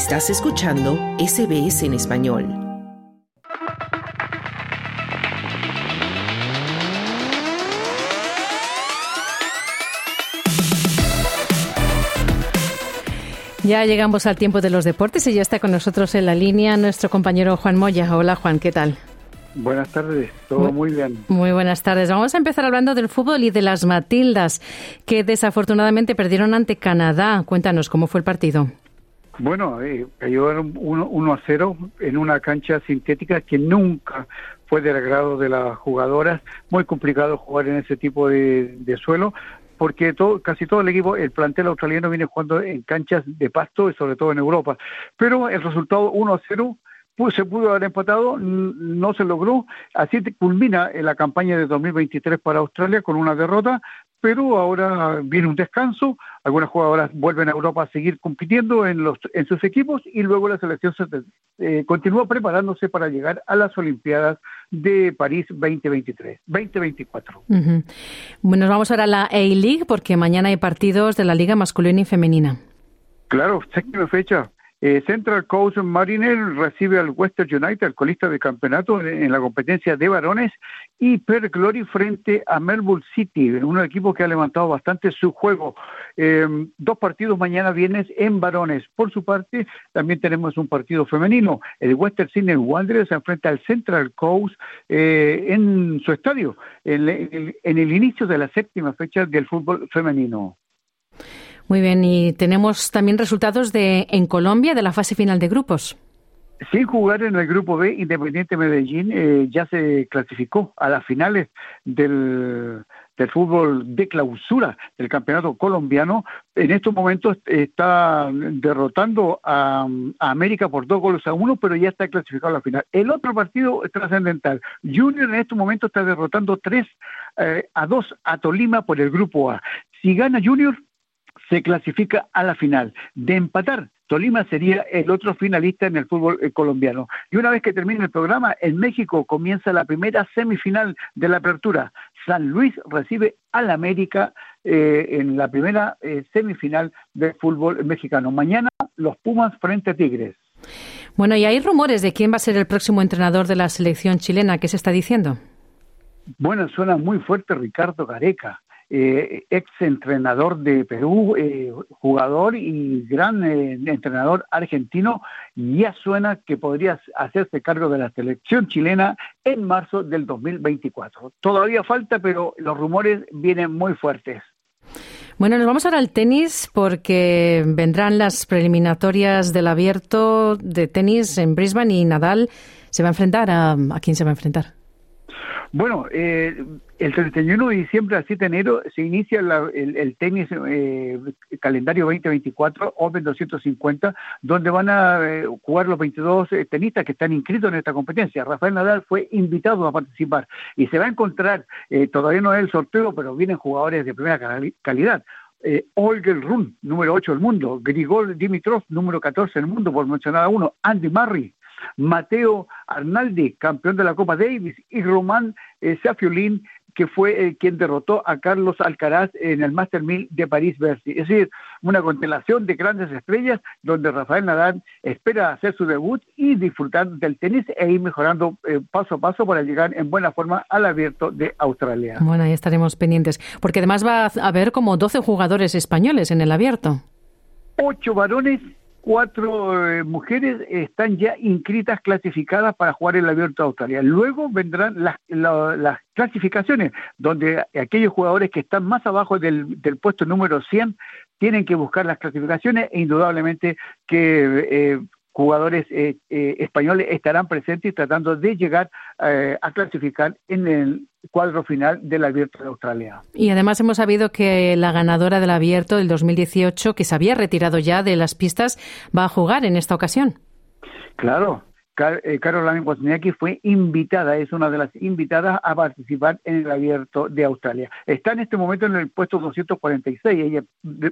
Estás escuchando SBS en español. Ya llegamos al tiempo de los deportes y ya está con nosotros en la línea nuestro compañero Juan Moya. Hola Juan, ¿qué tal? Buenas tardes, todo muy, bien. Muy buenas tardes. Vamos a empezar hablando del fútbol y de las Matildas, que desafortunadamente perdieron ante Canadá. Cuéntanos, ¿cómo fue el partido? Bueno, eh, cayó 1 a 0 en una cancha sintética que nunca fue del agrado de las jugadoras. Muy complicado jugar en ese tipo de, suelo porque todo, casi todo el equipo, el plantel australiano viene jugando en canchas de pasto y sobre todo en Europa. Pero el resultado 1 a 0 se pudo haber empatado, no se logró. Así culmina la campaña de 2023 para Australia con una derrota, pero ahora viene un descanso. Algunas jugadoras vuelven a Europa a seguir compitiendo en, los, en sus equipos y luego la selección se, eh, continúa preparándose para llegar a las Olimpiadas de París 2023, 2024. Bueno, vamos ahora a la A-League porque mañana hay partidos de la Liga masculina y femenina. Claro, séptima fecha. Eh, Central Coast Mariner recibe al Western United, el colista de campeonato en, la competencia de varones, y Per Glory frente a Melbourne City, un equipo que ha levantado bastante su juego. Em, dos partidos mañana viernes en varones. Por su parte, también tenemos un partido femenino. El Western Sydney Wanderers se enfrenta al Central Coast eh, en su estadio, en el inicio de la séptima fecha del fútbol femenino. Muy bien, y tenemos también resultados de en Colombia de la fase final de grupos. Sin jugar en el grupo B, Independiente Medellín eh, ya se clasificó a las finales del, fútbol de clausura del campeonato colombiano. En estos momentos está derrotando a, América por dos goles a uno, pero ya está clasificado a la final. El otro partido es trascendental. Junior en estos momentos está derrotando tres eh, a dos a Tolima por el grupo A. Si gana Junior, se clasifica a la final. De empatar, Tolima sería el otro finalista en el fútbol eh, colombiano. Y una vez que termine el programa, en México comienza la primera semifinal de la apertura. San Luis recibe al América eh, en la primera eh, semifinal del fútbol mexicano. Mañana los Pumas frente a Tigres. Bueno, y hay rumores de quién va a ser el próximo entrenador de la selección chilena. ¿Qué se está diciendo? Bueno, suena muy fuerte Ricardo Gareca eh, ex entrenador de Perú, eh, jugador y gran eh, entrenador argentino, ya suena que podría hacerse cargo de la selección chilena en marzo del 2024. Todavía falta, pero los rumores vienen muy fuertes. Bueno, nos vamos ahora al tenis porque vendrán las preliminatorias del abierto de tenis en Brisbane y Nadal se va a enfrentar a... ¿A quién se va a enfrentar? Bueno, eh, el 31 de diciembre al 7 de enero se inicia el, tenis eh, calendario 2024 Open 250, donde van a eh, jugar los 22 tenistas que están inscritos en esta competencia. Rafael Nadal fue invitado a participar y se va a encontrar, todavía no es el sorteo, pero vienen jugadores de primera calidad. Olger Run, número 8 del mundo, Grigol Dimitrov, número 14 del mundo, por mencionar a uno, Andy Murray, Mateo Arnaldi, campeón de la Copa Davis, y Román eh, Safiolín, que fue eh, quien derrotó a Carlos Alcaraz en el Master 1000 de París-Bercy. Es decir, una constelación de grandes estrellas donde Rafael Nadal espera hacer su debut y disfrutar del tenis e ir mejorando eh, paso a paso para llegar en buena forma al abierto de Australia. Bueno, ahí estaremos pendientes, porque además va a haber como 12 jugadores españoles en el abierto. Ocho varones cuatro eh, mujeres están ya inscritas, clasificadas para jugar el Abierto de Australia. Luego vendrán las, clasificaciones, donde aquellos jugadores que están más abajo del, puesto número 100 tienen que buscar las clasificaciones e indudablemente que eh, jugadores eh, eh, españoles estarán presentes tratando de llegar eh, a clasificar en el cuadro final del Abierto de Australia. Y además hemos sabido que la ganadora del Abierto del 2018, que se había retirado ya de las pistas, va a jugar en esta ocasión. Claro, eh, Caroline Wozniacki fue invitada, es una de las invitadas a participar en el abierto de Australia. Está en este momento en el puesto 246, ella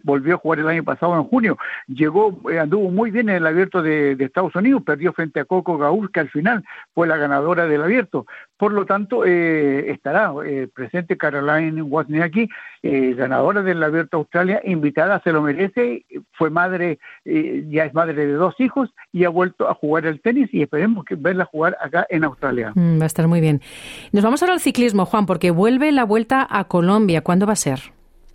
volvió a jugar el año pasado en junio, llegó, eh, anduvo muy bien en el abierto de, Estados Unidos, perdió frente a Coco Gauss, que al final fue la ganadora del abierto, Por lo tanto, eh, estará eh, presente Caroline Wozniacki, eh, ganadora del Abierto Australia, invitada, se lo merece, fue madre, ya es madre de dos hijos y ha vuelto a jugar el tenis y esperemos que verla jugar acá en Australia. Mm, va a estar muy bien. Nos vamos ahora al ciclismo, Juan, porque vuelve la vuelta a Colombia. ¿Cuándo va a ser?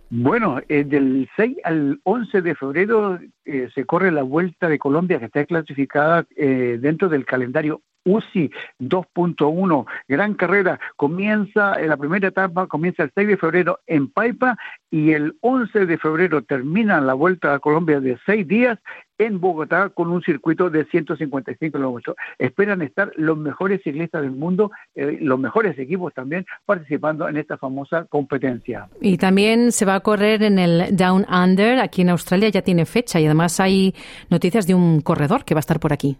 Bueno, del 6 al 11 de febrero se corre la Vuelta de Colombia que está clasificada dentro del calendario UCI 2.1, gran carrera, comienza en la primera etapa, comienza el 6 de febrero en Paipa y el 11 de febrero termina la Vuelta a Colombia de seis días en Bogotá con un circuito de 155 kilómetros. Esperan estar los mejores ciclistas del mundo, eh, los mejores equipos también participando en esta famosa competencia. Y también se va a correr en el Down Under, aquí en Australia ya tiene fecha y además hay noticias de un corredor que va a estar por aquí.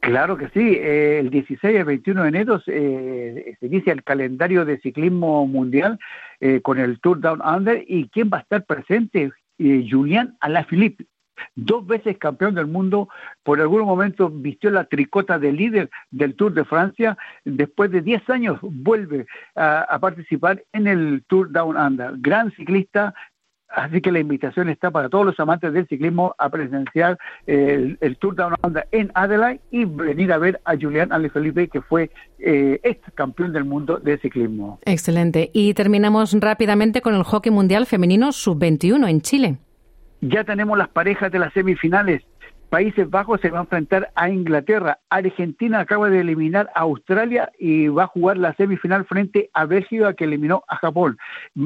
Claro que sí, eh, el 16 y 21 de enero eh, se inicia el calendario de ciclismo mundial eh, con el Tour Down Under. Y quién va a estar presente, Julián Alaphilippe, dos veces campeón del mundo, por algún momento vistió la tricota de líder del Tour de Francia, después de 10 años vuelve a, participar en el Tour Down Under. Gran ciclista, Así que la invitación está para todos los amantes del ciclismo a presenciar el, Tour Down Under en Adelaide y venir a ver a Julián Felipe que fue eh, ex campeón del mundo de ciclismo. Excelente. Y terminamos rápidamente con el hockey mundial femenino sub-21 en Chile. Ya tenemos las parejas de las semifinales. Países Bajos se va a enfrentar a Inglaterra. Argentina acaba de eliminar a Australia y va a jugar la semifinal frente a Bélgica que eliminó a Japón.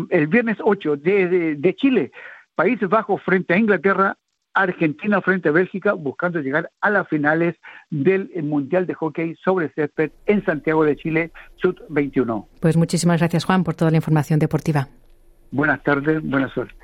El viernes 8 de, Chile, Países Bajos frente a Inglaterra, Argentina frente a Bélgica, buscando llegar a las finales del Mundial de Hockey sobre césped en Santiago de Chile, Sud 21. Pues muchísimas gracias, Juan, por toda la información deportiva. Buenas tardes, buena suerte.